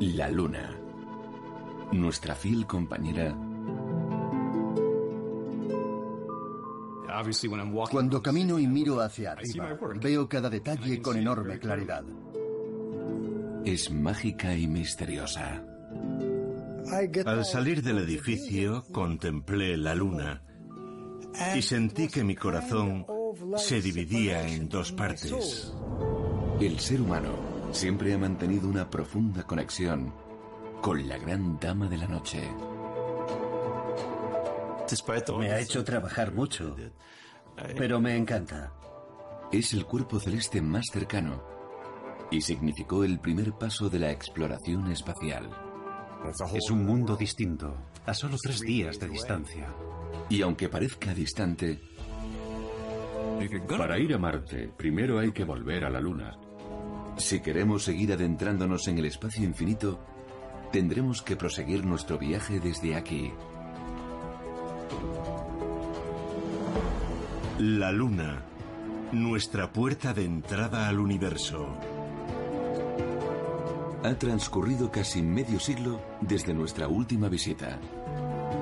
La luna. Nuestra fiel compañera. Cuando camino y miro hacia arriba, veo cada detalle con enorme claridad. Es mágica y misteriosa. Al salir del edificio contemplé la luna y sentí que mi corazón se dividía en dos partes. El ser humano siempre ha mantenido una profunda conexión con la gran dama de la noche. Me ha hecho trabajar mucho, pero me encanta. Es el cuerpo celeste más cercano y significó el primer paso de la exploración espacial. Es un mundo distinto, a solo tres días de distancia. Y aunque parezca distante, Para ir a Marte, primero hay que volver a la Luna. Si queremos seguir adentrándonos en el espacio infinito, tendremos que proseguir nuestro viaje desde aquí. La luna, nuestra puerta de entrada al universo. Ha transcurrido casi medio siglo desde nuestra última visita.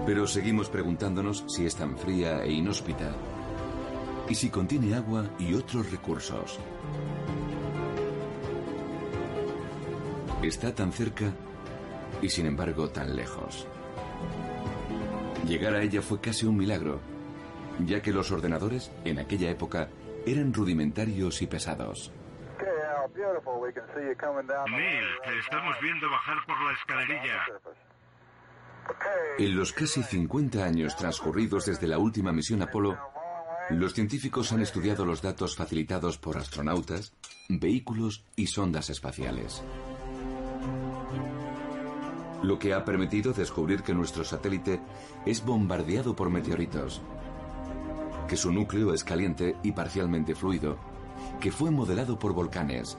Pero seguimos preguntándonos si es tan fría e inhóspita y si contiene agua y otros recursos. Está tan cerca y sin embargo tan lejos. Llegar a ella fue casi un milagro, ya que los ordenadores en aquella época eran rudimentarios y pesados. Neil, te estamos viendo bajar por la escalerilla. En los casi 50 años transcurridos desde la última misión Apolo, los científicos han estudiado los datos facilitados por astronautas, vehículos y sondas espaciales. Lo que ha permitido descubrir que nuestro satélite es bombardeado por meteoritos, que su núcleo es caliente y parcialmente fluido, que fue modelado por volcanes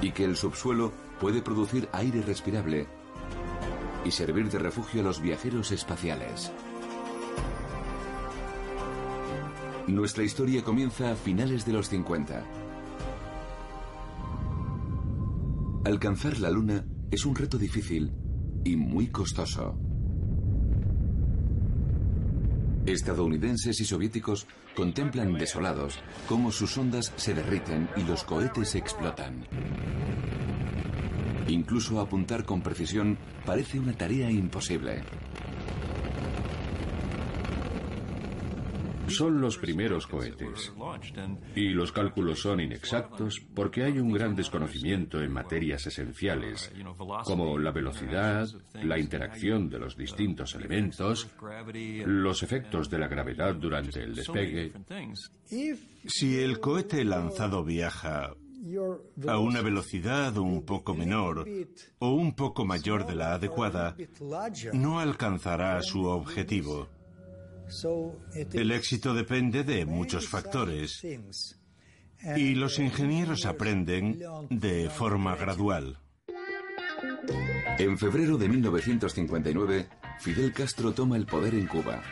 y que el subsuelo puede producir aire respirable y servir de refugio a los viajeros espaciales. Nuestra historia comienza a finales de los 50. Alcanzar la Luna es un reto difícil y muy costoso. Estadounidenses y soviéticos contemplan desolados cómo sus ondas se derriten y los cohetes explotan. Incluso apuntar con precisión parece una tarea imposible. Son los primeros cohetes. Y los cálculos son inexactos porque hay un gran desconocimiento en materias esenciales, como la velocidad, la interacción de los distintos elementos, los efectos de la gravedad durante el despegue. Si el cohete lanzado viaja a una velocidad un poco menor o un poco mayor de la adecuada, no alcanzará su objetivo. El éxito depende de muchos factores y los ingenieros aprenden de forma gradual. En febrero de 1959, Fidel Castro toma el poder en Cuba.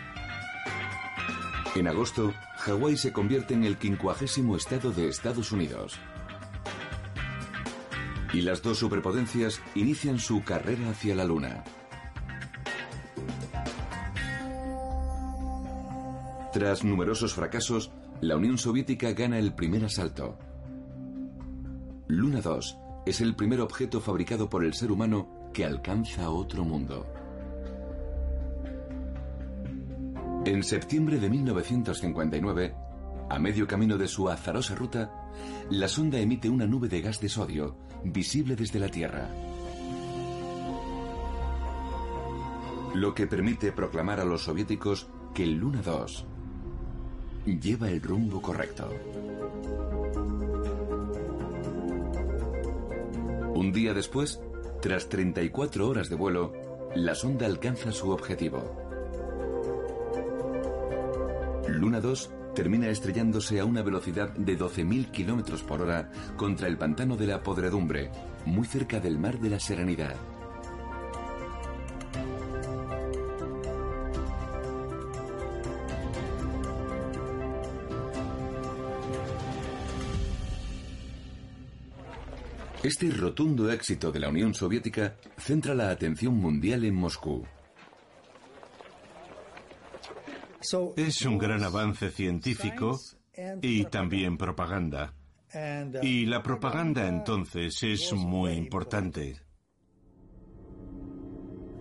En agosto, Hawái se convierte en el quincuagésimo estado de Estados Unidos. Y las dos superpotencias inician su carrera hacia la Luna. Tras numerosos fracasos, la Unión Soviética gana el primer asalto. Luna 2 es el primer objeto fabricado por el ser humano que alcanza otro mundo. En septiembre de 1959, a medio camino de su azarosa ruta, la sonda emite una nube de gas de sodio, visible desde la Tierra. Lo que permite proclamar a los soviéticos que el Luna 2 lleva el rumbo correcto. Un día después, tras 34 horas de vuelo, la sonda alcanza su objetivo. Luna 2 termina estrellándose a una velocidad de 12.000 kilómetros por hora contra el pantano de la Podredumbre, muy cerca del mar de la Serenidad. Este rotundo éxito de la Unión Soviética centra la atención mundial en Moscú. Es un gran avance científico y también propaganda. Y la propaganda entonces es muy importante.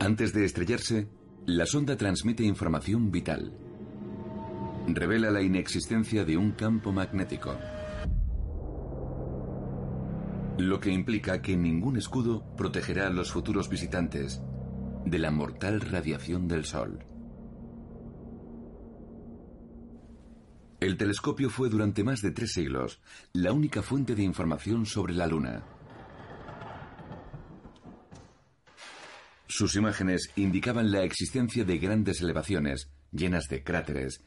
Antes de estrellarse, la sonda transmite información vital. Revela la inexistencia de un campo magnético. Lo que implica que ningún escudo protegerá a los futuros visitantes de la mortal radiación del Sol. El telescopio fue durante más de tres siglos la única fuente de información sobre la Luna. Sus imágenes indicaban la existencia de grandes elevaciones, llenas de cráteres,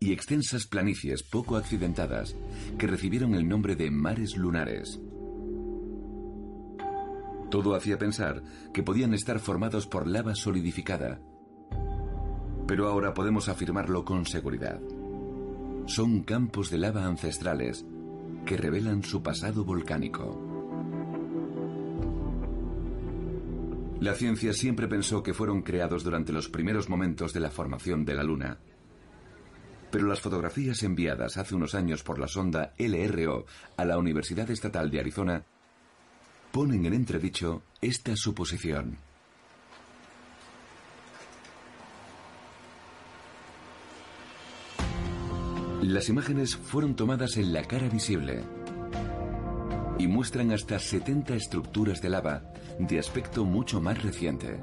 y extensas planicies poco accidentadas, que recibieron el nombre de mares lunares. Todo hacía pensar que podían estar formados por lava solidificada. Pero ahora podemos afirmarlo con seguridad. Son campos de lava ancestrales que revelan su pasado volcánico. La ciencia siempre pensó que fueron creados durante los primeros momentos de la formación de la Luna. Pero las fotografías enviadas hace unos años por la sonda LRO a la Universidad Estatal de Arizona ponen en entredicho esta suposición. Las imágenes fueron tomadas en la cara visible y muestran hasta 70 estructuras de lava de aspecto mucho más reciente.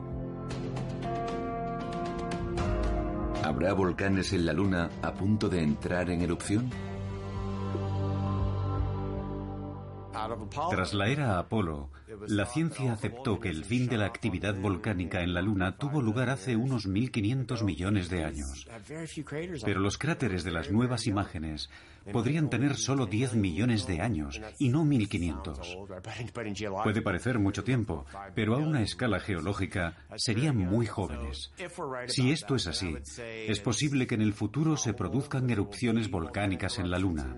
¿Habrá volcanes en la Luna a punto de entrar en erupción? Tras la era Apolo, la ciencia aceptó que el fin de la actividad volcánica en la Luna tuvo lugar hace unos 1.500 millones de años. Pero los cráteres de las nuevas imágenes podrían tener solo 10 millones de años y no 1.500. Puede parecer mucho tiempo, pero a una escala geológica serían muy jóvenes. Si esto es así, es posible que en el futuro se produzcan erupciones volcánicas en la Luna.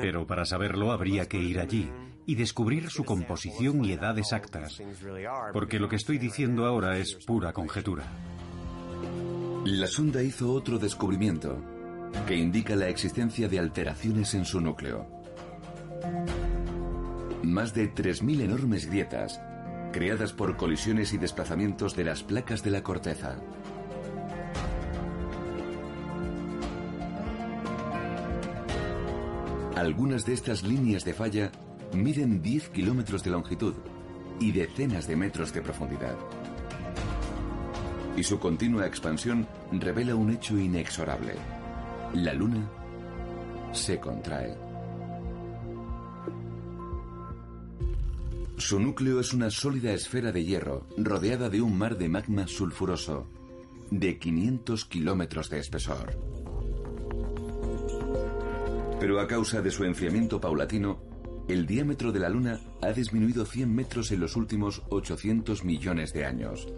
Pero para saberlo habría que ir allí y descubrir su composición y edad exactas, porque lo que estoy diciendo ahora es pura conjetura. La sonda hizo otro descubrimiento que indica la existencia de alteraciones en su núcleo. Más de 3.000 enormes grietas, creadas por colisiones y desplazamientos de las placas de la corteza. Algunas de estas líneas de falla miden 10 kilómetros de longitud y decenas de metros de profundidad. Y su continua expansión revela un hecho inexorable. La Luna se contrae. Su núcleo es una sólida esfera de hierro rodeada de un mar de magma sulfuroso de 500 kilómetros de espesor. Pero a causa de su enfriamiento paulatino, el diámetro de la Luna ha disminuido 100 metros en los últimos 800 millones de años.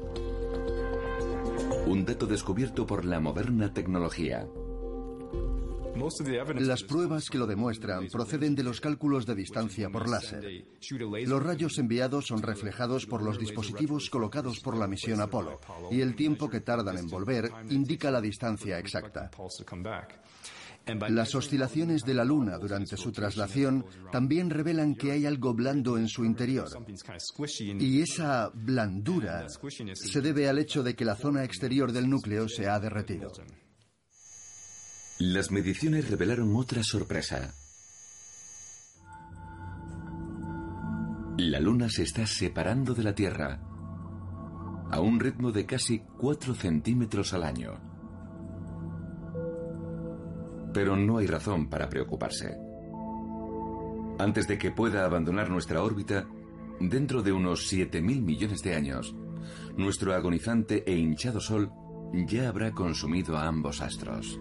Un dato descubierto por la moderna tecnología. Las pruebas que lo demuestran proceden de los cálculos de distancia por láser. Los rayos enviados son reflejados por los dispositivos colocados por la misión Apolo y el tiempo que tardan en volver indica la distancia exacta. Las oscilaciones de la Luna durante su traslación también revelan que hay algo blando en su interior. Y esa blandura se debe al hecho de que la zona exterior del núcleo se ha derretido. Las mediciones revelaron otra sorpresa. La Luna se está separando de la Tierra a un ritmo de casi 4 centímetros al año. Pero no hay razón para preocuparse. Antes de que pueda abandonar nuestra órbita, dentro de unos 7.000 millones de años, nuestro agonizante e hinchado Sol ya habrá consumido a ambos astros.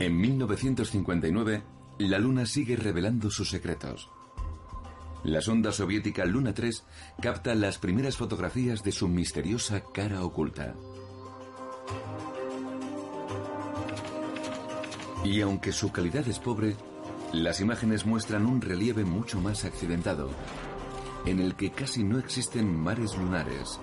En 1959, la Luna sigue revelando sus secretos. La sonda soviética Luna 3 capta las primeras fotografías de su misteriosa cara oculta. Y aunque su calidad es pobre, las imágenes muestran un relieve mucho más accidentado, en el que casi no existen mares lunares.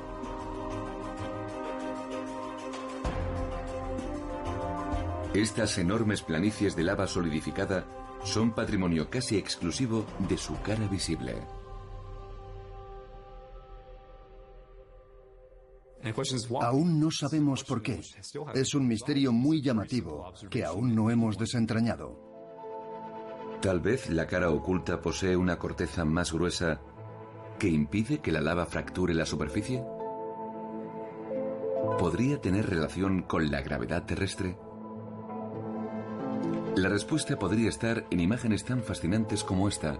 Estas enormes planicies de lava solidificada son patrimonio casi exclusivo de su cara visible. Aún no sabemos por qué. Es un misterio muy llamativo que aún no hemos desentrañado. Tal vez la cara oculta posee una corteza más gruesa que impide que la lava fracture la superficie. ¿Podría tener relación con la gravedad terrestre? La respuesta podría estar en imágenes tan fascinantes como esta,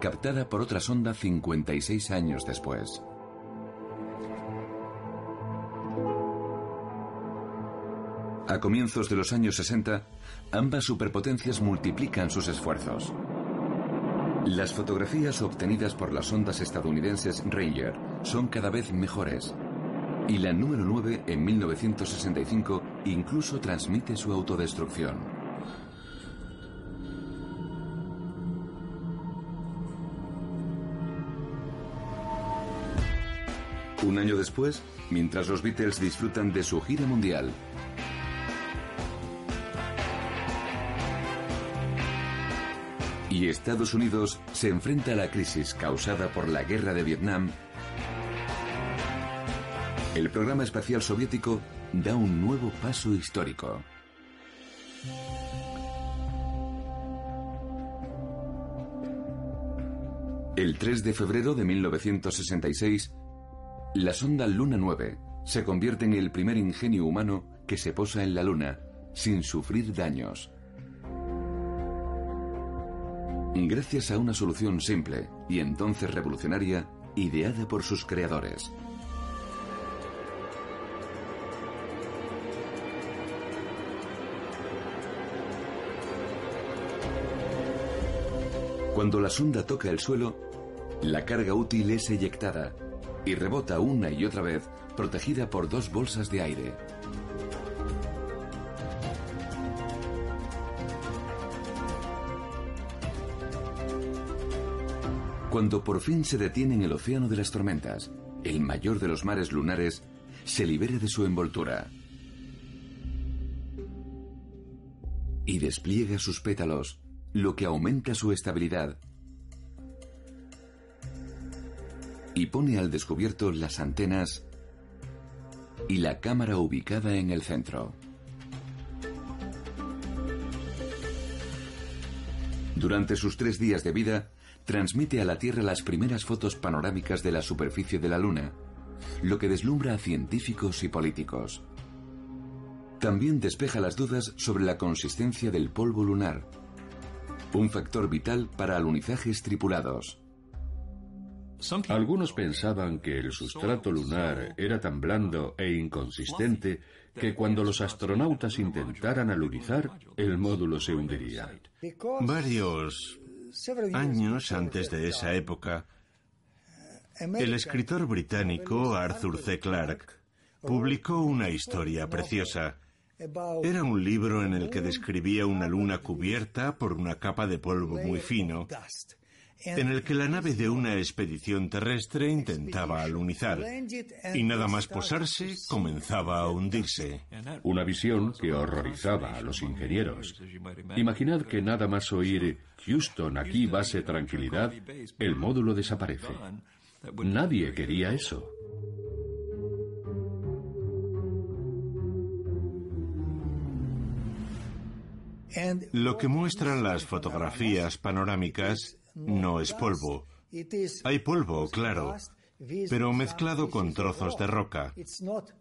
captada por otra sonda 56 años después. A comienzos de los años 60, ambas superpotencias multiplican sus esfuerzos. Las fotografías obtenidas por las ondas estadounidenses Ranger son cada vez mejores. Y la número 9 en 1965 incluso transmite su autodestrucción. Un año después, mientras los Beatles disfrutan de su gira mundial, y Estados Unidos se enfrenta a la crisis causada por la guerra de Vietnam, el programa espacial soviético da un nuevo paso histórico. El 3 de febrero de 1966, la sonda Luna 9 se convierte en el primer ingenio humano que se posa en la Luna sin sufrir daños. Gracias a una solución simple y entonces revolucionaria ideada por sus creadores. Cuando la sonda toca el suelo, la carga útil es eyectada y rebota una y otra vez, protegida por dos bolsas de aire. Cuando por fin se detiene en el océano de las tormentas, el mayor de los mares lunares se libera de su envoltura y despliega sus pétalos, lo que aumenta su estabilidad y pone al descubierto las antenas y la cámara ubicada en el centro. Durante sus tres días de vida, transmite a la Tierra las primeras fotos panorámicas de la superficie de la Luna, lo que deslumbra a científicos y políticos. También despeja las dudas sobre la consistencia del polvo lunar, un factor vital para alunizajes tripulados. Algunos pensaban que el sustrato lunar era tan blando e inconsistente que cuando los astronautas intentaran alunizar, el módulo se hundiría. Varios años antes de esa época, el escritor británico Arthur C. Clarke publicó una historia preciosa. Era un libro en el que describía una luna cubierta por una capa de polvo muy fino en el que la nave de una expedición terrestre intentaba alunizar y nada más posarse comenzaba a hundirse. Una visión que horrorizaba a los ingenieros. Imaginad que nada más oír Houston, aquí base tranquilidad, el módulo desaparece. Nadie quería eso. Lo que muestran las fotografías panorámicas no es polvo. Hay polvo, claro, pero mezclado con trozos de roca.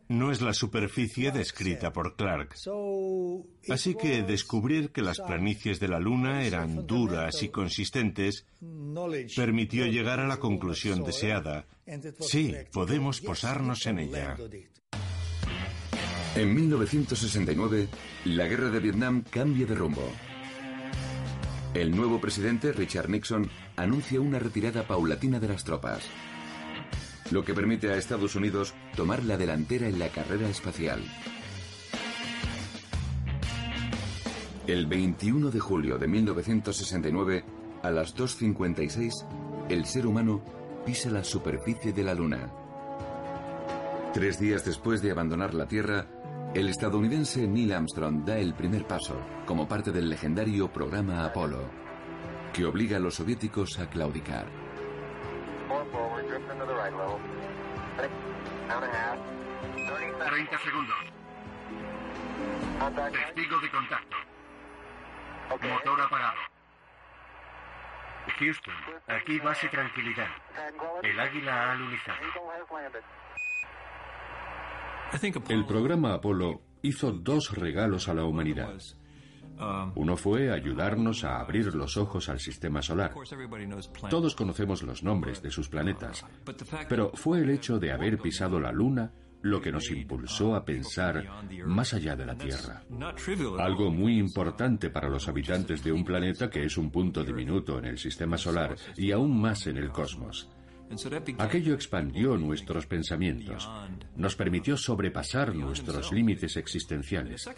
No es la superficie descrita por Clark. Así que descubrir que las planicies de la Luna eran duras y consistentes permitió llegar a la conclusión deseada. Sí, podemos posarnos en ella. En 1969, la guerra de Vietnam cambia de rumbo. El nuevo presidente, Richard Nixon, anuncia una retirada paulatina de las tropas, lo que permite a Estados Unidos tomar la delantera en la carrera espacial. El 21 de julio de 1969, a las 2.56, el ser humano pisa la superficie de la Luna. Tres días después de abandonar la Tierra, el estadounidense Neil Armstrong da el primer paso como parte del legendario programa Apolo, que obliga a los soviéticos a claudicar. 30 segundos. Testigo de contacto. Motor apagado. Houston, aquí base tranquilidad. El águila ha alunizado. El programa Apolo hizo dos regalos a la humanidad. Uno fue ayudarnos a abrir los ojos al sistema solar. Todos conocemos los nombres de sus planetas, pero fue el hecho de haber pisado la Luna lo que nos impulsó a pensar más allá de la Tierra. Algo muy importante para los habitantes de un planeta que es un punto diminuto en el sistema solar y aún más en el cosmos. Aquello expandió nuestros pensamientos, nos permitió sobrepasar nuestros límites existenciales.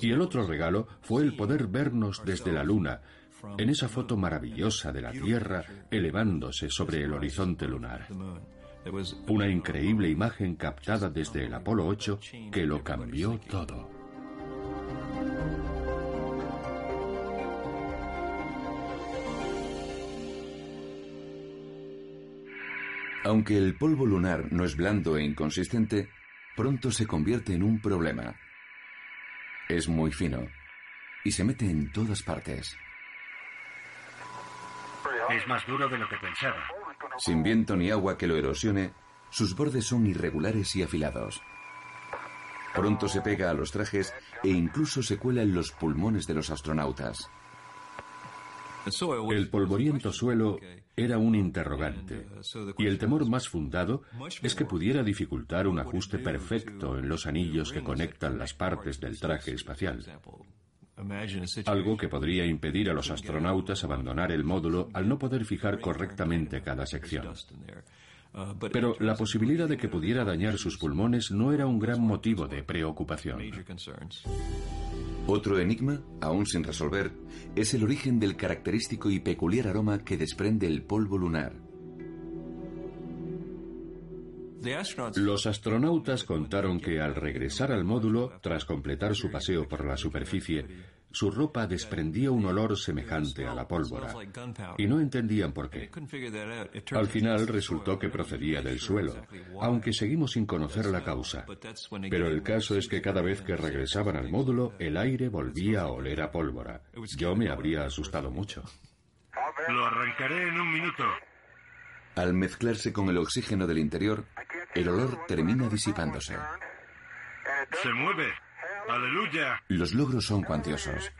Y el otro regalo fue el poder vernos desde la Luna, en esa foto maravillosa de la Tierra elevándose sobre el horizonte lunar. Una increíble imagen captada desde el Apolo 8 que lo cambió todo. Aunque el polvo lunar no es blando e inconsistente, pronto se convierte en un problema. Es muy fino y se mete en todas partes. Es más duro de lo que pensaba. Sin viento ni agua que lo erosione, sus bordes son irregulares y afilados. Pronto se pega a los trajes e incluso se cuela en los pulmones de los astronautas. El polvoriento suelo era un interrogante, y el temor más fundado es que pudiera dificultar un ajuste perfecto en los anillos que conectan las partes del traje espacial. Algo que podría impedir a los astronautas abandonar el módulo al no poder fijar correctamente cada sección. Pero la posibilidad de que pudiera dañar sus pulmones no era un gran motivo de preocupación. Otro enigma, aún sin resolver, es el origen del característico y peculiar aroma que desprende el polvo lunar. Los astronautas contaron que al regresar al módulo, tras completar su paseo por la superficie, su ropa desprendía un olor semejante a la pólvora, y no entendían por qué. Al final resultó que procedía del suelo, aunque seguimos sin conocer la causa. Pero el caso es que cada vez que regresaban al módulo, el aire volvía a oler a pólvora. Yo me habría asustado mucho. Lo arrancaré en un minuto. Al mezclarse con el oxígeno del interior, el olor termina disipándose. Se mueve. Aleluya. Los logros son cuantiosos.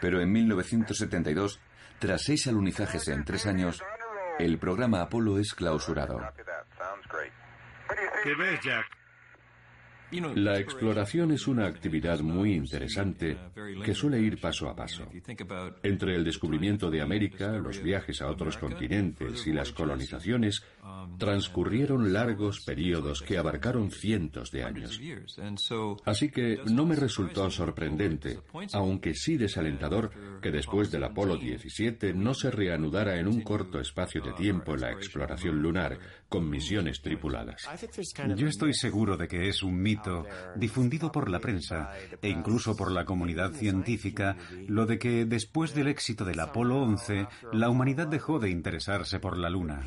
Pero en 1972, tras seis alunizajes en tres años, el programa Apolo es clausurado. ¿Qué ves, Jack? La exploración es una actividad muy interesante que suele ir paso a paso. Entre el descubrimiento de América, los viajes a otros continentes y las colonizaciones, transcurrieron largos periodos que abarcaron cientos de años. Así que no me resultó sorprendente, aunque sí desalentador, que después del Apolo 17 no se reanudara en un corto espacio de tiempo la exploración lunar con misiones tripuladas. Yo estoy seguro de que es un mito difundido por la prensa e incluso por la comunidad científica lo de que después del éxito del Apolo 11 la humanidad dejó de interesarse por la Luna.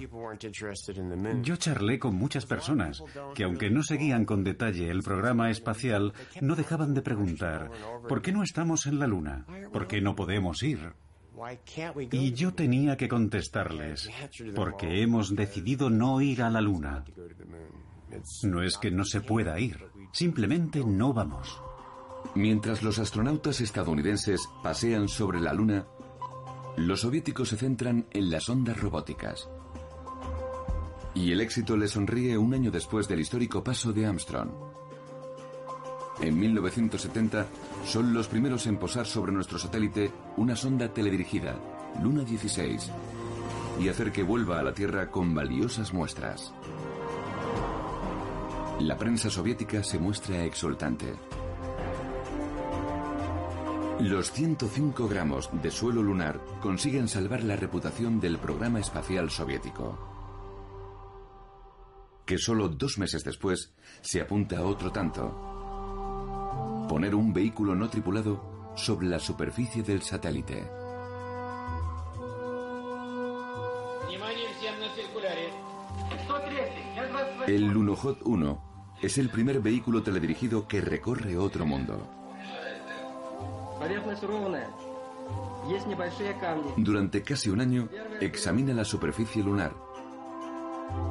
Yo charlé con muchas personas que aunque no seguían con detalle el programa espacial, no dejaban de preguntar, ¿por qué no estamos en la Luna? ¿Por qué no podemos ir? Y yo tenía que contestarles, porque hemos decidido no ir a la Luna. No es que no se pueda ir, simplemente no vamos. Mientras los astronautas estadounidenses pasean sobre la Luna, los soviéticos se centran en las ondas robóticas. Y el éxito le sonríe un año después del histórico paso de Armstrong. En 1970 son los primeros en posar sobre nuestro satélite una sonda teledirigida, Luna 16, y hacer que vuelva a la Tierra con valiosas muestras. La prensa soviética se muestra exultante. Los 105 gramos de suelo lunar consiguen salvar la reputación del programa espacial soviético, que solo dos meses después se apunta a otro tanto. Poner un vehículo no tripulado sobre la superficie del satélite. El Lunokhod 1 es el primer vehículo teledirigido que recorre otro mundo. Durante casi un año examina la superficie lunar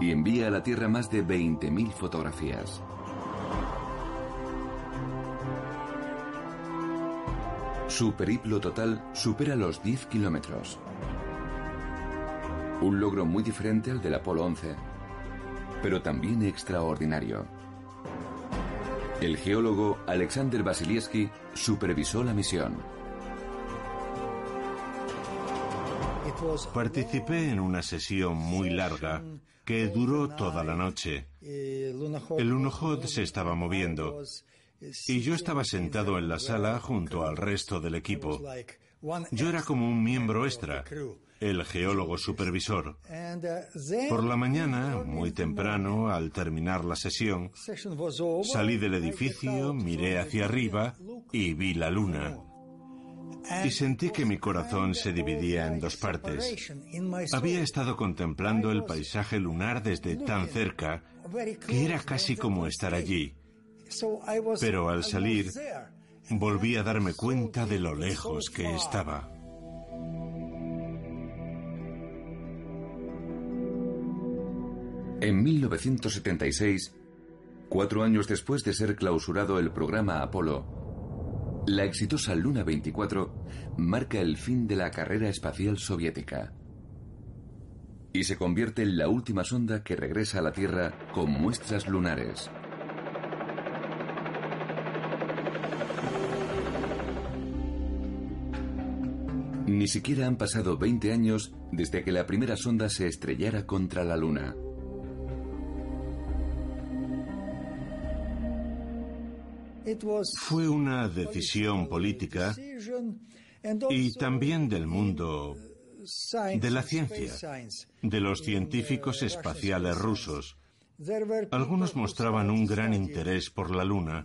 y envía a la Tierra más de 20.000 fotografías. Su periplo total supera los 10 kilómetros. Un logro muy diferente al del Apolo 11, pero también extraordinario. El geólogo Alexander Vasilieski supervisó la misión. Participé en una sesión muy larga que duró toda la noche. El Lunokhod se estaba moviendo y yo estaba sentado en la sala junto al resto del equipo. Yo era como un miembro extra, el geólogo supervisor. Por la mañana, muy temprano, al terminar la sesión, salí del edificio, miré hacia arriba y vi la luna. Y sentí que mi corazón se dividía en dos partes. Había estado contemplando el paisaje lunar desde tan cerca que era casi como estar allí. Pero al salir, volví a darme cuenta de lo lejos que estaba. En 1976, cuatro años después de ser clausurado el programa Apolo, la exitosa Luna 24 marca el fin de la carrera espacial soviética y se convierte en la última sonda que regresa a la Tierra con muestras lunares. Ni siquiera han pasado 20 años desde que la primera sonda se estrellara contra la Luna. Fue una decisión política y también del mundo de la ciencia, de los científicos espaciales rusos. Algunos mostraban un gran interés por la Luna,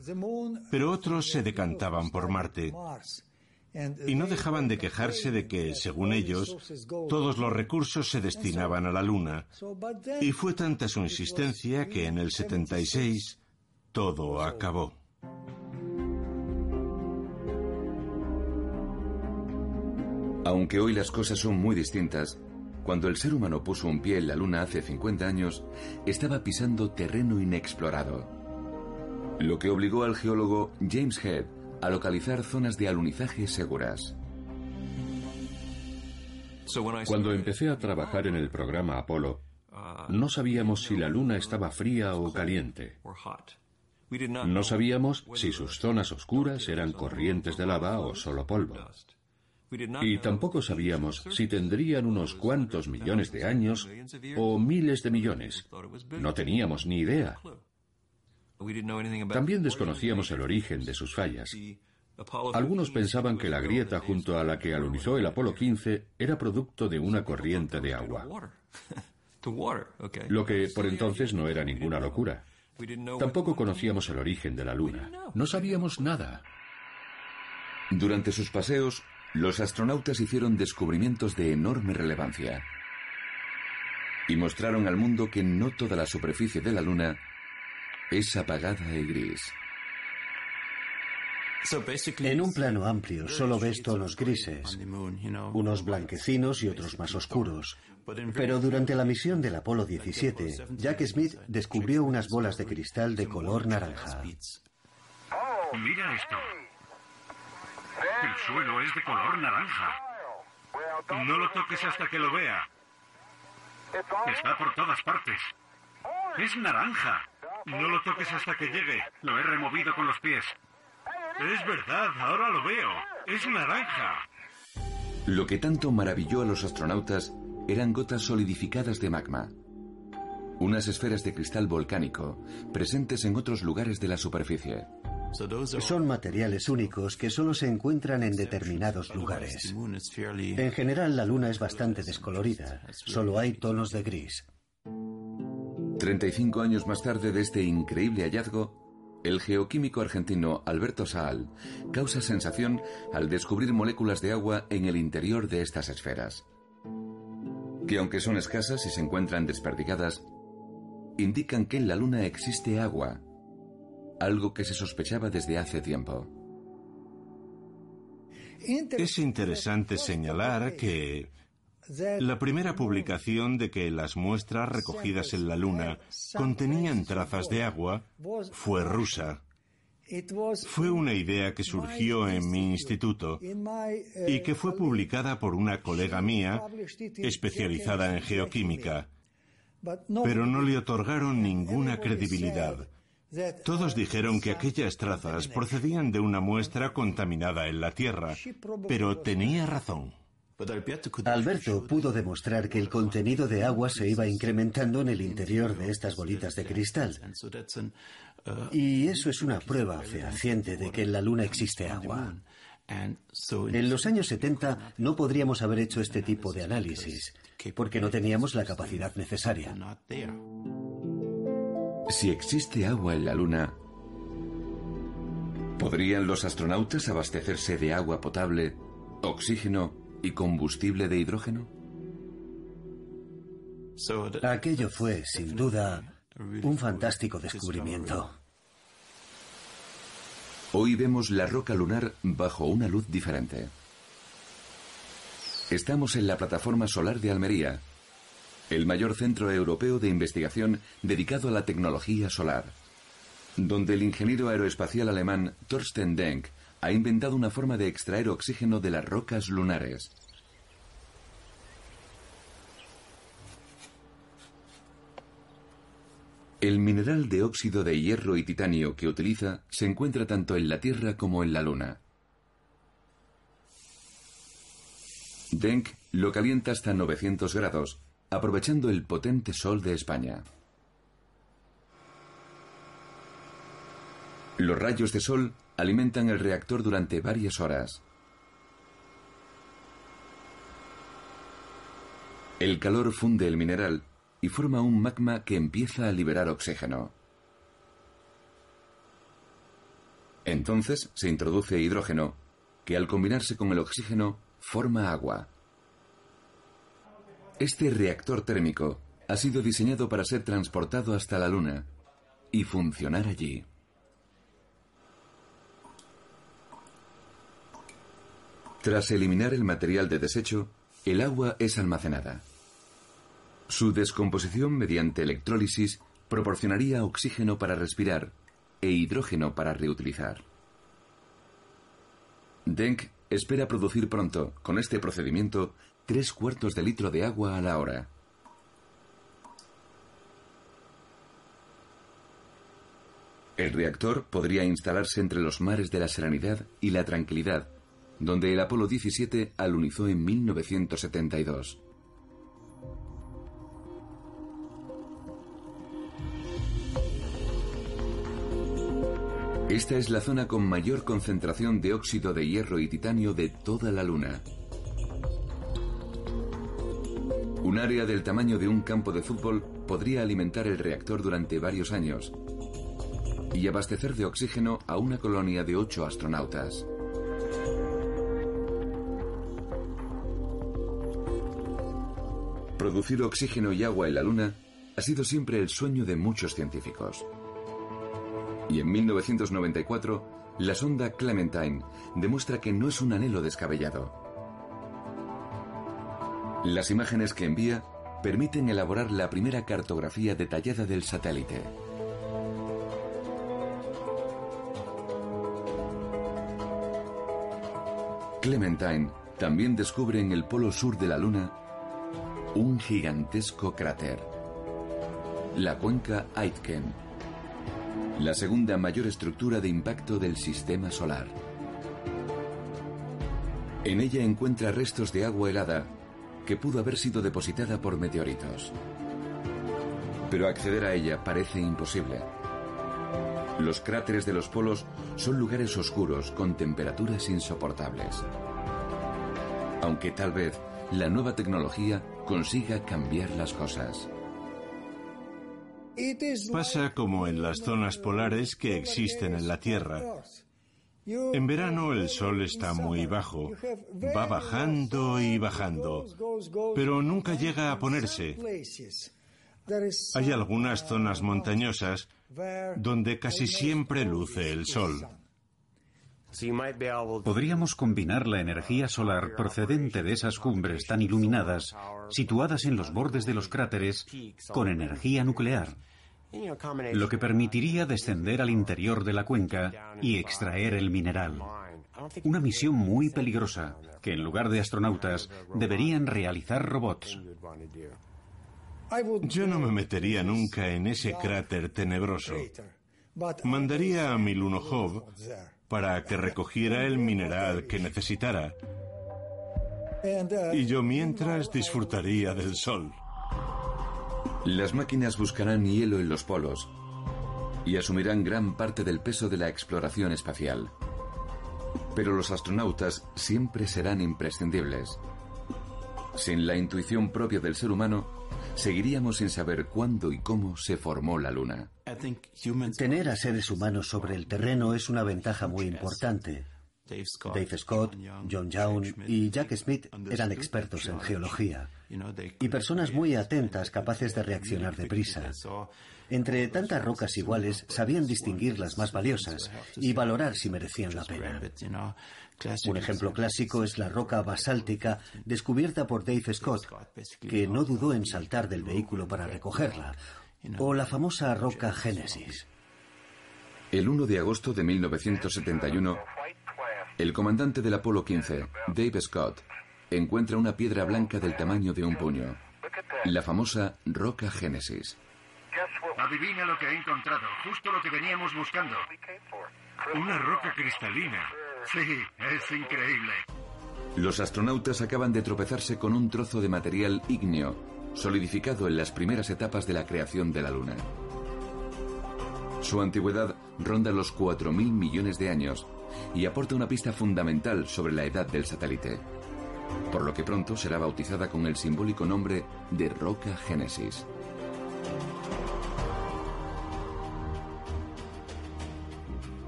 pero otros se decantaban por Marte. Y no dejaban de quejarse de que, según ellos, todos los recursos se destinaban a la Luna. Y fue tanta su insistencia que en el 76 todo acabó. Aunque hoy las cosas son muy distintas, cuando el ser humano puso un pie en la Luna hace 50 años, estaba pisando terreno inexplorado. Lo que obligó al geólogo James Head a localizar zonas de alunizaje seguras. Cuando empecé a trabajar en el programa Apolo, no sabíamos si la Luna estaba fría o caliente. No sabíamos si sus zonas oscuras eran corrientes de lava o solo polvo. Y tampoco sabíamos si tendrían unos cuantos millones de años o miles de millones. No teníamos ni idea. También desconocíamos el origen de sus fallas. Algunos pensaban que la grieta junto a la que alunizó el Apolo 15 era producto de una corriente de agua. Lo que por entonces no era ninguna locura. Tampoco conocíamos el origen de la Luna. No sabíamos nada. Durante sus paseos, los astronautas hicieron descubrimientos de enorme relevancia y mostraron al mundo que no toda la superficie de la Luna es apagada y gris. En un plano amplio solo ves tonos grises, unos blanquecinos y otros más oscuros. Pero durante la misión del Apolo 17, Jack Smith descubrió unas bolas de cristal de color naranja. Mira esto. El suelo es de color naranja. No lo toques hasta que lo vea. Está por todas partes. Es naranja. No lo toques hasta que llegue. Lo he removido con los pies. Es verdad, ahora lo veo. Es naranja. Lo que tanto maravilló a los astronautas eran gotas solidificadas de magma. Unas esferas de cristal volcánico presentes en otros lugares de la superficie. Son materiales únicos que solo se encuentran en determinados lugares. En general, la Luna es bastante descolorida. Solo hay tonos de gris. 35 años más tarde de este increíble hallazgo, el geoquímico argentino Alberto Saal causa sensación al descubrir moléculas de agua en el interior de estas esferas, que aunque son escasas y se encuentran desperdigadas, indican que en la Luna existe agua, algo que se sospechaba desde hace tiempo. Es interesante señalar que la primera publicación de que las muestras recogidas en la Luna contenían trazas de agua fue rusa. Fue una idea que surgió en mi instituto y que fue publicada por una colega mía especializada en geoquímica, pero no le otorgaron ninguna credibilidad. Todos dijeron que aquellas trazas procedían de una muestra contaminada en la Tierra, pero tenía razón. Alberto pudo demostrar que el contenido de agua se iba incrementando en el interior de estas bolitas de cristal. Y eso es una prueba fehaciente de que en la Luna existe agua. En los años 70 no podríamos haber hecho este tipo de análisis, porque no teníamos la capacidad necesaria. Si existe agua en la Luna, ¿podrían los astronautas abastecerse de agua potable, oxígeno y combustible de hidrógeno? Aquello fue, sin duda, un fantástico descubrimiento. Hoy vemos la roca lunar bajo una luz diferente. Estamos en la plataforma solar de Almería, el mayor centro europeo de investigación dedicado a la tecnología solar, donde el ingeniero aeroespacial alemán Thorsten Denk ha inventado una forma de extraer oxígeno de las rocas lunares. El mineral de óxido de hierro y titanio que utiliza se encuentra tanto en la Tierra como en la Luna. Denk lo calienta hasta 900 grados, aprovechando el potente sol de España. Los rayos de sol alimentan el reactor durante varias horas. El calor funde el mineral y forma un magma que empieza a liberar oxígeno. Entonces se introduce hidrógeno, que al combinarse con el oxígeno forma agua. Este reactor térmico ha sido diseñado para ser transportado hasta la Luna y funcionar allí. Tras eliminar el material de desecho, el agua es almacenada. Su descomposición mediante electrólisis proporcionaría oxígeno para respirar e hidrógeno para reutilizar. Denk espera producir pronto, con este procedimiento, tres cuartos de litro de agua a la hora. El reactor podría instalarse entre los mares de la Serenidad y la Tranquilidad donde el Apolo 17 alunizó en 1972. Esta es la zona con mayor concentración de óxido de hierro y titanio de toda la Luna. Un área del tamaño de un campo de fútbol podría alimentar el reactor durante varios años y abastecer de oxígeno a una colonia de ocho astronautas. Producir oxígeno y agua en la Luna ha sido siempre el sueño de muchos científicos. Y en 1994, la sonda Clementine demuestra que no es un anhelo descabellado. Las imágenes que envía permiten elaborar la primera cartografía detallada del satélite. Clementine también descubre en el polo sur de la Luna un gigantesco cráter. La cuenca Aitken, la segunda mayor estructura de impacto del sistema solar. En ella encuentra restos de agua helada que pudo haber sido depositada por meteoritos. Pero acceder a ella parece imposible. Los cráteres de los polos son lugares oscuros con temperaturas insoportables. Aunque tal vez la nueva tecnología consiga cambiar las cosas. Pasa como en las zonas polares que existen en la Tierra. En verano el sol está muy bajo, va bajando y bajando, pero nunca llega a ponerse. Hay algunas zonas montañosas donde casi siempre luce el sol. Podríamos combinar la energía solar procedente de esas cumbres tan iluminadas, situadas en los bordes de los cráteres, con energía nuclear, lo que permitiría descender al interior de la cuenca y extraer el mineral. Una misión muy peligrosa que en lugar de astronautas deberían realizar robots. Yo no me metería nunca en ese cráter tenebroso. Mandaría a mi Lunohov para que recogiera el mineral que necesitara. Y yo mientras disfrutaría del sol. Las máquinas buscarán hielo en los polos y asumirán gran parte del peso de la exploración espacial. Pero los astronautas siempre serán imprescindibles. Sin la intuición propia del ser humano, seguiríamos sin saber cuándo y cómo se formó la Luna. Tener a seres humanos sobre el terreno es una ventaja muy importante. Dave Scott, John Young y Jack Smith eran expertos en geología y personas muy atentas capaces de reaccionar deprisa. Entre tantas rocas iguales sabían distinguir las más valiosas y valorar si merecían la pena. Un ejemplo clásico es la roca basáltica descubierta por Dave Scott, que no dudó en saltar del vehículo para recogerla, o la famosa roca Génesis. El 1 de agosto de 1971, el comandante del Apolo 15, Dave Scott, encuentra una piedra blanca del tamaño de un puño, la famosa roca Génesis. Adivina lo que he encontrado, justo lo que veníamos buscando. Una roca cristalina. Sí, es increíble. Los astronautas acaban de tropezarse con un trozo de material ígneo, solidificado en las primeras etapas de la creación de la Luna. Su antigüedad ronda los 4.000 millones de años y aporta una pista fundamental sobre la edad del satélite, por lo que pronto será bautizada con el simbólico nombre de Roca Génesis.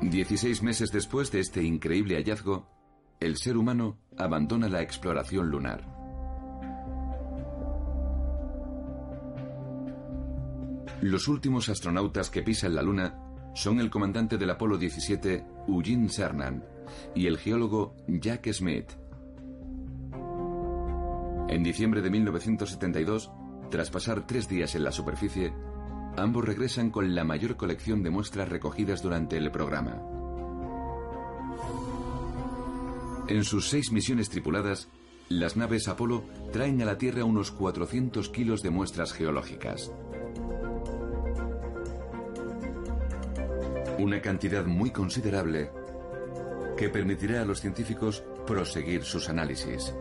Dieciséis meses después de este increíble hallazgo, el ser humano abandona la exploración lunar. Los últimos astronautas que pisan la Luna son el comandante del Apolo 17, Eugene Cernan, y el geólogo Jack Smith. En diciembre de 1972, tras pasar tres días en la superficie, ambos regresan con la mayor colección de muestras recogidas durante el programa. En sus seis misiones tripuladas, las naves Apolo traen a la Tierra unos 400 kilos de muestras geológicas. Una cantidad muy considerable que permitirá a los científicos proseguir sus análisis.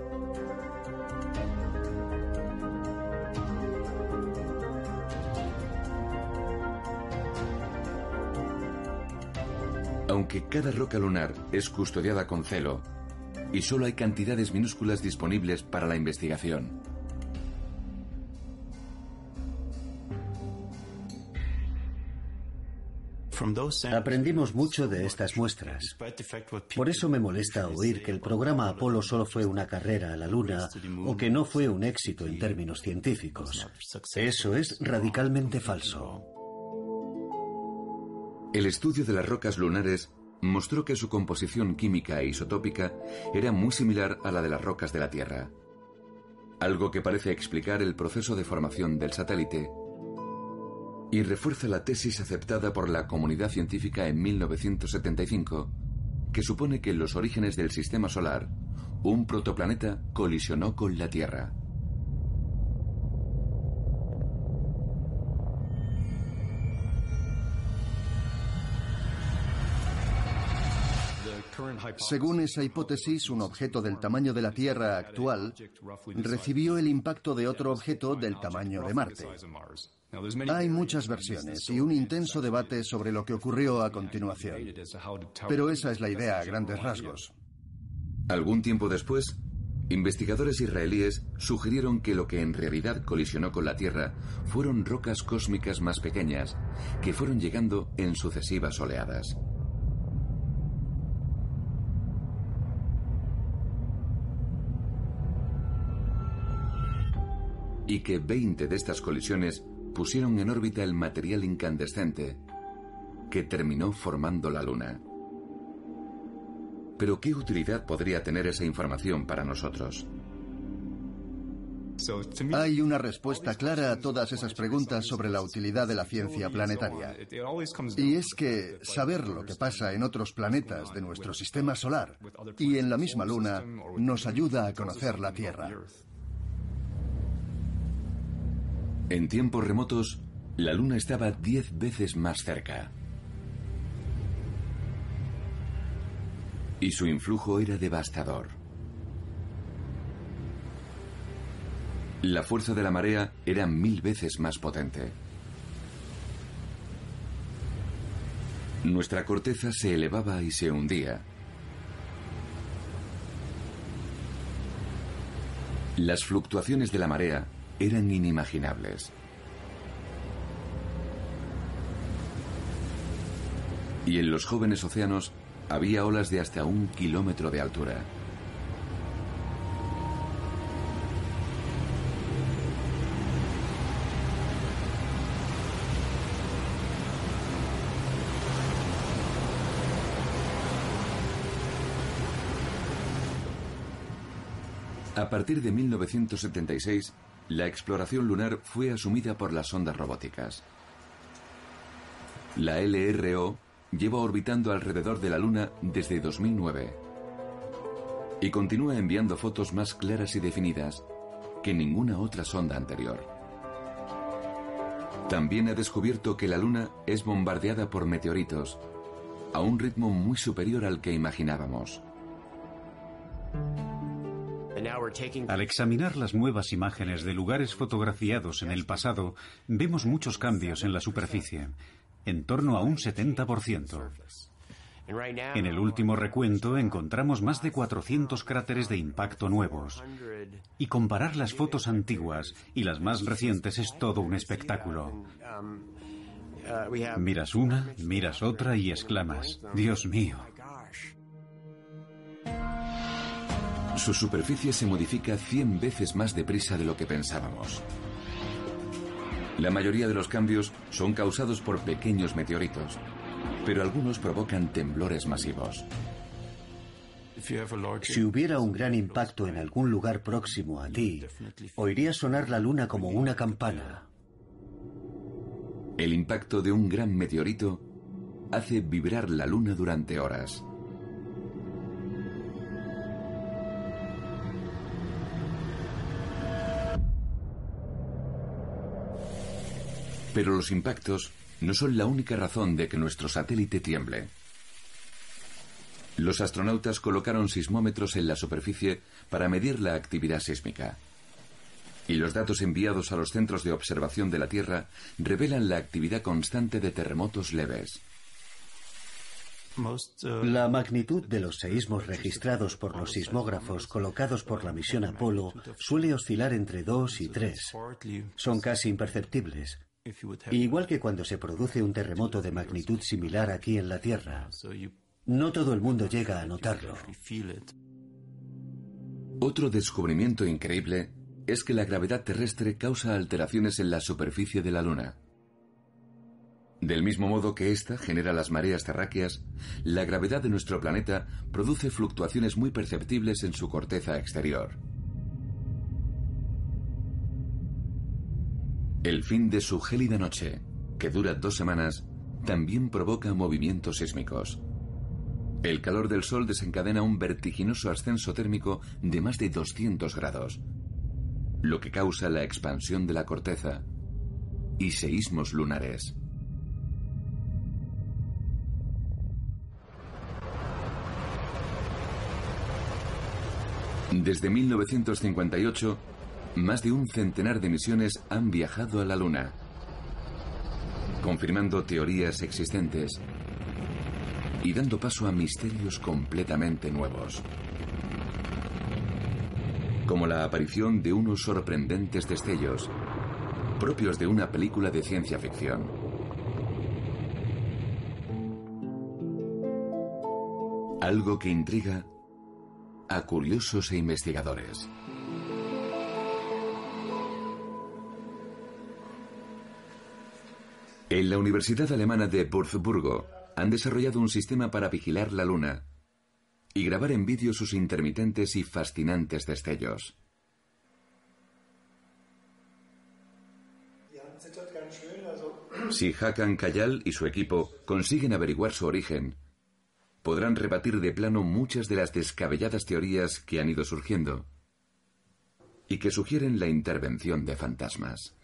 Aunque cada roca lunar es custodiada con celo y solo hay cantidades minúsculas disponibles para la investigación. Aprendimos mucho de estas muestras. Por eso me molesta oír que el programa Apolo solo fue una carrera a la Luna o que no fue un éxito en términos científicos. Eso es radicalmente falso. El estudio de las rocas lunares mostró que su composición química e isotópica era muy similar a la de las rocas de la Tierra, algo que parece explicar el proceso de formación del satélite y refuerza la tesis aceptada por la comunidad científica en 1975, que supone que en los orígenes del Sistema Solar, un protoplaneta colisionó con la Tierra. Según esa hipótesis, un objeto del tamaño de la Tierra actual recibió el impacto de otro objeto del tamaño de Marte. Hay muchas versiones y un intenso debate sobre lo que ocurrió a continuación. Pero esa es la idea a grandes rasgos. Algún tiempo después, investigadores israelíes sugirieron que lo que en realidad colisionó con la Tierra fueron rocas cósmicas más pequeñas que fueron llegando en sucesivas oleadas. Y que 20 de estas colisiones pusieron en órbita el material incandescente que terminó formando la Luna. Pero ¿qué utilidad podría tener esa información para nosotros? Hay una respuesta clara a todas esas preguntas sobre la utilidad de la ciencia planetaria. Y es que saber lo que pasa en otros planetas de nuestro sistema solar y en la misma Luna nos ayuda a conocer la Tierra. En tiempos remotos, la Luna estaba diez veces más cerca. y su influjo era devastador. La fuerza de la marea era mil veces más potente. Nuestra corteza se elevaba y se hundía. Las fluctuaciones de la marea eran inimaginables. Y en los jóvenes océanos había olas de hasta un kilómetro de altura. A partir de 1976, la exploración lunar fue asumida por las sondas robóticas. La LRO lleva orbitando alrededor de la Luna desde 2009 y continúa enviando fotos más claras y definidas que ninguna otra sonda anterior. También ha descubierto que la Luna es bombardeada por meteoritos a un ritmo muy superior al que imaginábamos. Al examinar las nuevas imágenes de lugares fotografiados en el pasado, vemos muchos cambios en la superficie en torno a un 70%. En el último recuento encontramos más de 400 cráteres de impacto nuevos. Y comparar las fotos antiguas y las más recientes es todo un espectáculo. Miras una, miras otra y exclamas, Dios mío. Su superficie se modifica 100 veces más deprisa de lo que pensábamos. La mayoría de los cambios son causados por pequeños meteoritos, pero algunos provocan temblores masivos. Si hubiera un gran impacto en algún lugar próximo a ti, oirías sonar la luna como una campana. El impacto de un gran meteorito hace vibrar la luna durante horas. Pero los impactos no son la única razón de que nuestro satélite tiemble. Los astronautas colocaron sismómetros en la superficie para medir la actividad sísmica. Y los datos enviados a los centros de observación de la Tierra revelan la actividad constante de terremotos leves. La magnitud de los seísmos registrados por los sismógrafos colocados por la misión Apolo suele oscilar entre 2 y 3. Son casi imperceptibles, Igual que cuando se produce un terremoto de magnitud similar aquí en la Tierra, no todo el mundo llega a notarlo. Otro descubrimiento increíble es que la gravedad terrestre causa alteraciones en la superficie de la Luna. Del mismo modo que ésta genera las mareas terráqueas, la gravedad de nuestro planeta produce fluctuaciones muy perceptibles en su corteza exterior. El fin de su gélida noche, que dura dos semanas, también provoca movimientos sísmicos. El calor del sol desencadena un vertiginoso ascenso térmico de más de 200 grados, lo que causa la expansión de la corteza y seísmos lunares. Desde 1958, más de un centenar de misiones han viajado a la Luna, confirmando teorías existentes y dando paso a misterios completamente nuevos, como la aparición de unos sorprendentes destellos propios de una película de ciencia ficción. Algo que intriga a curiosos e investigadores. En la Universidad Alemana de Würzburgo han desarrollado un sistema para vigilar la Luna y grabar en vídeo sus intermitentes y fascinantes destellos. Si Hakan Kayal y su equipo consiguen averiguar su origen, podrán rebatir de plano muchas de las descabelladas teorías que han ido surgiendo y que sugieren la intervención de fantasmas.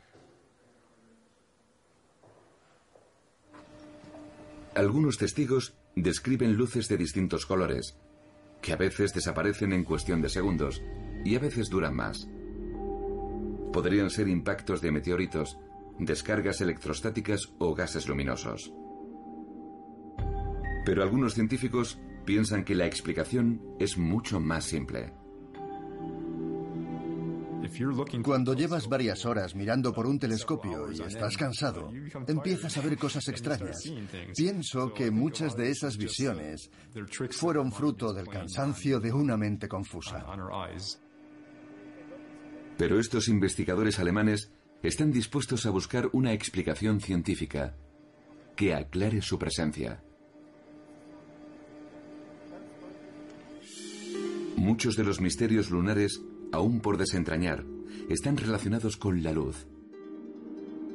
Algunos testigos describen luces de distintos colores, que a veces desaparecen en cuestión de segundos y a veces duran más. Podrían ser impactos de meteoritos, descargas electrostáticas o gases luminosos. Pero algunos científicos piensan que la explicación es mucho más simple. Cuando llevas varias horas mirando por un telescopio y estás cansado, empiezas a ver cosas extrañas. Pienso que muchas de esas visiones fueron fruto del cansancio de una mente confusa. Pero estos investigadores alemanes están dispuestos a buscar una explicación científica que aclare su presencia. Muchos de los misterios lunares, aún por desentrañar, están relacionados con la luz.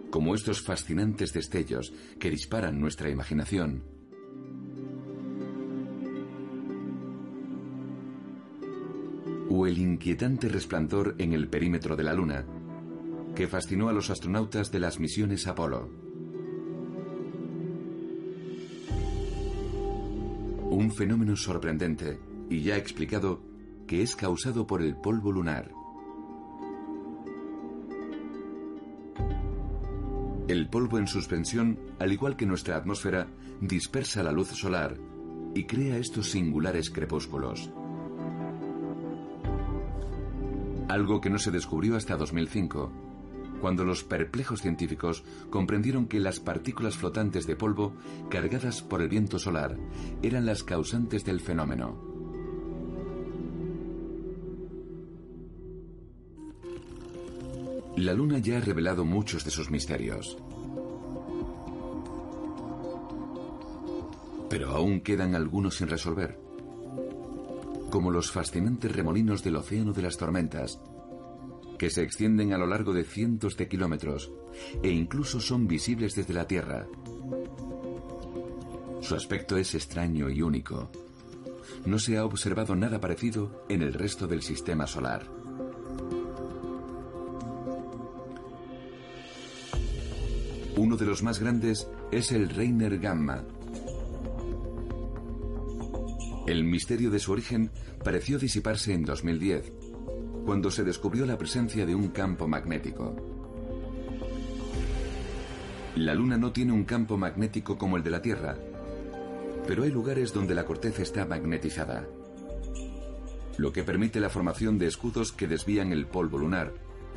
Como estos fascinantes destellos que disparan nuestra imaginación. O el inquietante resplandor en el perímetro de la Luna, que fascinó a los astronautas de las misiones Apolo. Un fenómeno sorprendente y ya explicado que es causado por el polvo lunar. El polvo en suspensión, al igual que nuestra atmósfera, dispersa la luz solar y crea estos singulares crepúsculos. Algo que no se descubrió hasta 2005, cuando los perplejos científicos comprendieron que las partículas flotantes de polvo cargadas por el viento solar eran las causantes del fenómeno. La Luna ya ha revelado muchos de sus misterios. Pero aún quedan algunos sin resolver, como los fascinantes remolinos del océano de las tormentas, que se extienden a lo largo de cientos de kilómetros e incluso son visibles desde la Tierra. Su aspecto es extraño y único. No se ha observado nada parecido en el resto del sistema solar. De los más grandes es el Reiner Gamma. El misterio de su origen pareció disiparse en 2010, cuando se descubrió la presencia de un campo magnético. La Luna no tiene un campo magnético como el de la Tierra, pero hay lugares donde la corteza está magnetizada, lo que permite la formación de escudos que desvían el polvo lunar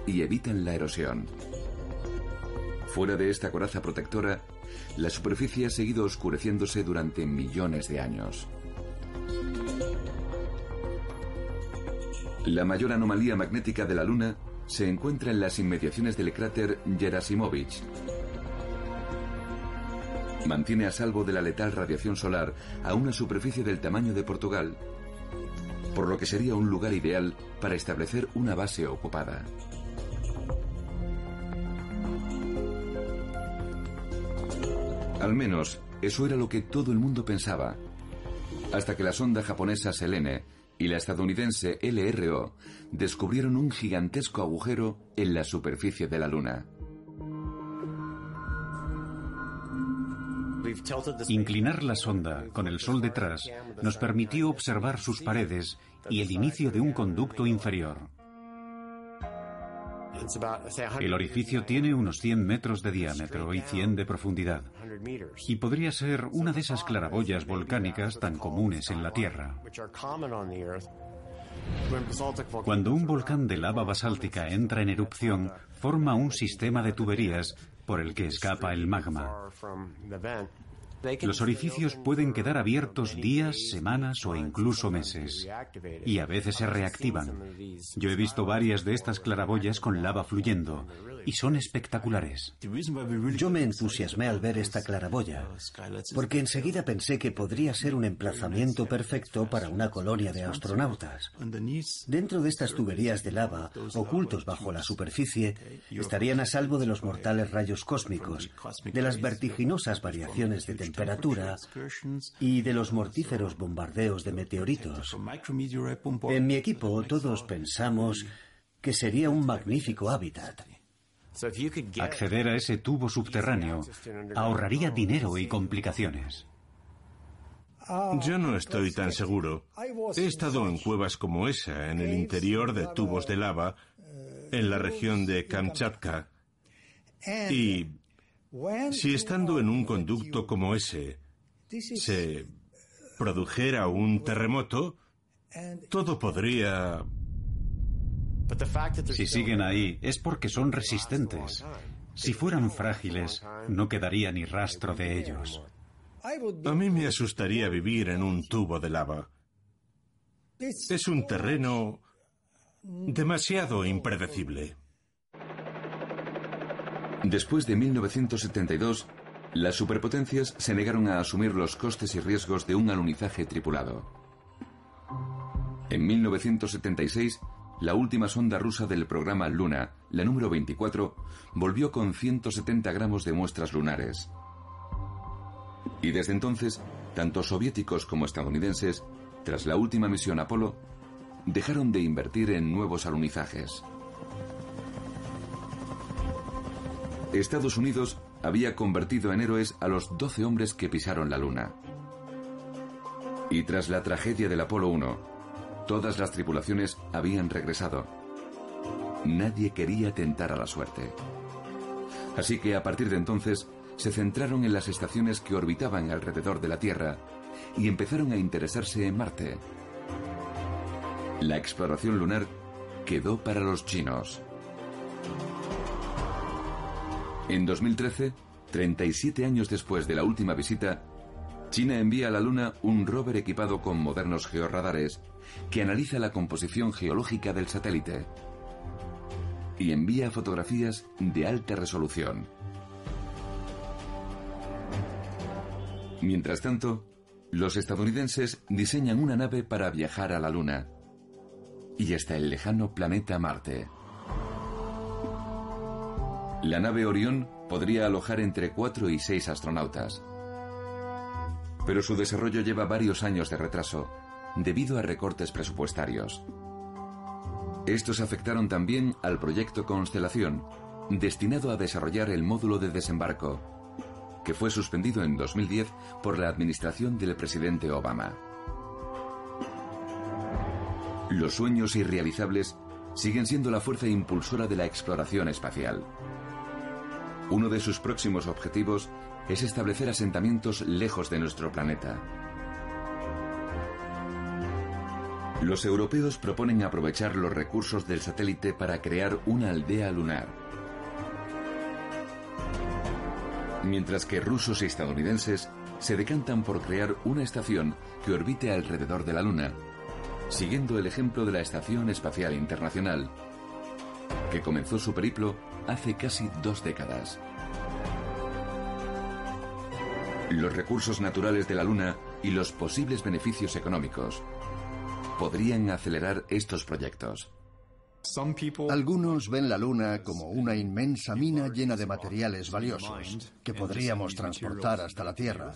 y evitan la erosión. Fuera de esta coraza protectora, la superficie ha seguido oscureciéndose durante millones de años. La mayor anomalía magnética de la Luna se encuentra en las inmediaciones del cráter Gerasimovich. Mantiene a salvo de la letal radiación solar a una superficie del tamaño de Portugal, por lo que sería un lugar ideal para establecer una base ocupada. Al menos, eso era lo que todo el mundo pensaba. Hasta que la sonda japonesa Selene y la estadounidense LRO descubrieron un gigantesco agujero en la superficie de la Luna. Inclinar la sonda con el Sol detrás nos permitió observar sus paredes y el inicio de un conducto inferior. El orificio tiene unos 100 metros de diámetro y 100 de profundidad, y podría ser una de esas claraboyas volcánicas tan comunes en la Tierra. Cuando un volcán de lava basáltica entra en erupción, forma un sistema de tuberías por el que escapa el magma. Los orificios pueden quedar abiertos días, semanas o incluso meses. Y a veces se reactivan. Yo he visto varias de estas claraboyas con lava fluyendo y son espectaculares. Yo me entusiasmé al ver esta claraboya, porque enseguida pensé que podría ser un emplazamiento perfecto para una colonia de astronautas. Dentro de estas tuberías de lava, ocultos bajo la superficie, estarían a salvo de los mortales rayos cósmicos, de las vertiginosas variaciones de temperatura y de los mortíferos bombardeos de meteoritos. En mi equipo todos pensamos que sería un magnífico hábitat. Acceder a ese tubo subterráneo ahorraría dinero y complicaciones. Yo no estoy tan seguro. He estado en cuevas como esa, en el interior de tubos de lava, en la región de Kamchatka. Y si estando en un conducto como ese se produjera un terremoto, todo podría si siguen ahí es porque son resistentes. Si fueran frágiles, no quedaría ni rastro de ellos. A mí me asustaría vivir en un tubo de lava. Es un terreno demasiado impredecible. Después de 1972, las superpotencias se negaron a asumir los costes y riesgos de un alunizaje tripulado. En 1976, la última sonda rusa del programa Luna, la número 24, volvió con 170 gramos de muestras lunares. Y desde entonces, tanto soviéticos como estadounidenses, tras la última misión Apolo, dejaron de invertir en nuevos alunizajes. Estados Unidos había convertido en héroes a los 12 hombres que pisaron la Luna. Y tras la tragedia del Apolo 1, Todas las tripulaciones habían regresado. Nadie quería tentar a la suerte. Así que a partir de entonces se centraron en las estaciones que orbitaban alrededor de la Tierra y empezaron a interesarse en Marte. La exploración lunar quedó para los chinos. En 2013, 37 años después de la última visita, China envía a la Luna un rover equipado con modernos georradares que analiza la composición geológica del satélite y envía fotografías de alta resolución. Mientras tanto, los estadounidenses diseñan una nave para viajar a la Luna y hasta el lejano planeta Marte. La nave Orión podría alojar entre 4 y 6 astronautas. Pero su desarrollo lleva varios años de retraso debido a recortes presupuestarios. Estos afectaron también al proyecto Constelación, destinado a desarrollar el módulo de desembarco, que fue suspendido en 2010 por la administración del presidente Obama. Los sueños irrealizables siguen siendo la fuerza impulsora de la exploración espacial. Uno de sus próximos objetivos es establecer asentamientos lejos de nuestro planeta. Los europeos proponen aprovechar los recursos del satélite para crear una aldea lunar. Mientras que rusos y estadounidenses se decantan por crear una estación que orbite alrededor de la Luna, siguiendo el ejemplo de la Estación Espacial Internacional, que comenzó su periplo hace casi dos décadas. Los recursos naturales de la Luna y los posibles beneficios económicos podrían acelerar estos proyectos. Algunos ven la Luna como una inmensa mina llena de materiales valiosos que podríamos transportar hasta la Tierra.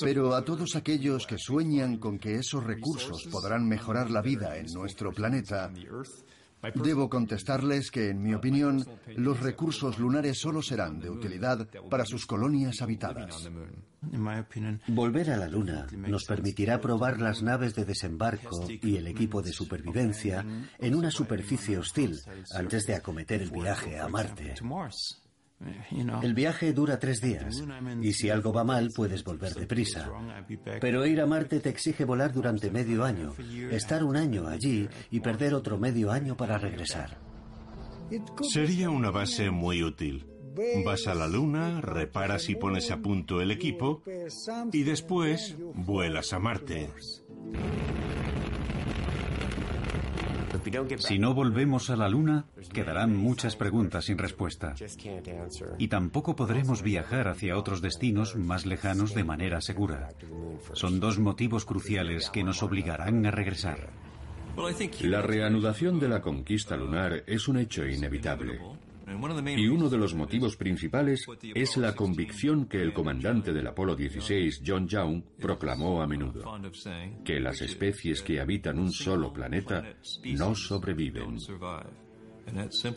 Pero a todos aquellos que sueñan con que esos recursos podrán mejorar la vida en nuestro planeta, Debo contestarles que, en mi opinión, los recursos lunares solo serán de utilidad para sus colonias habitadas. Volver a la Luna nos permitirá probar las naves de desembarco y el equipo de supervivencia en una superficie hostil antes de acometer el viaje a Marte. El viaje dura tres días y si algo va mal puedes volver deprisa. Pero ir a Marte te exige volar durante medio año, estar un año allí y perder otro medio año para regresar. Sería una base muy útil. Vas a la Luna, reparas y pones a punto el equipo y después vuelas a Marte. Si no volvemos a la Luna, quedarán muchas preguntas sin respuesta. Y tampoco podremos viajar hacia otros destinos más lejanos de manera segura. Son dos motivos cruciales que nos obligarán a regresar. La reanudación de la conquista lunar es un hecho inevitable. Y uno de los motivos principales es la convicción que el comandante del Apolo 16, John Young, proclamó a menudo, que las especies que habitan un solo planeta no sobreviven.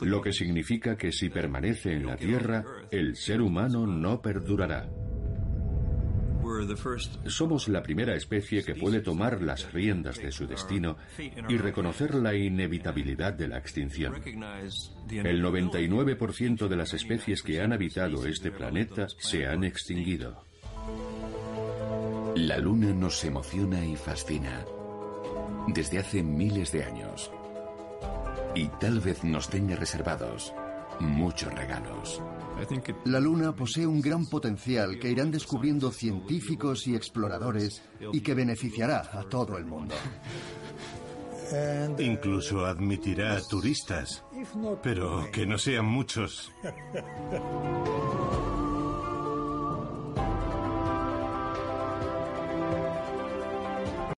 Lo que significa que si permanece en la Tierra, el ser humano no perdurará. Somos la primera especie que puede tomar las riendas de su destino y reconocer la inevitabilidad de la extinción. El 99% de las especies que han habitado este planeta se han extinguido. La luna nos emociona y fascina desde hace miles de años. Y tal vez nos tenga reservados muchos regalos. La Luna posee un gran potencial que irán descubriendo científicos y exploradores y que beneficiará a todo el mundo. Incluso admitirá turistas, pero que no sean muchos.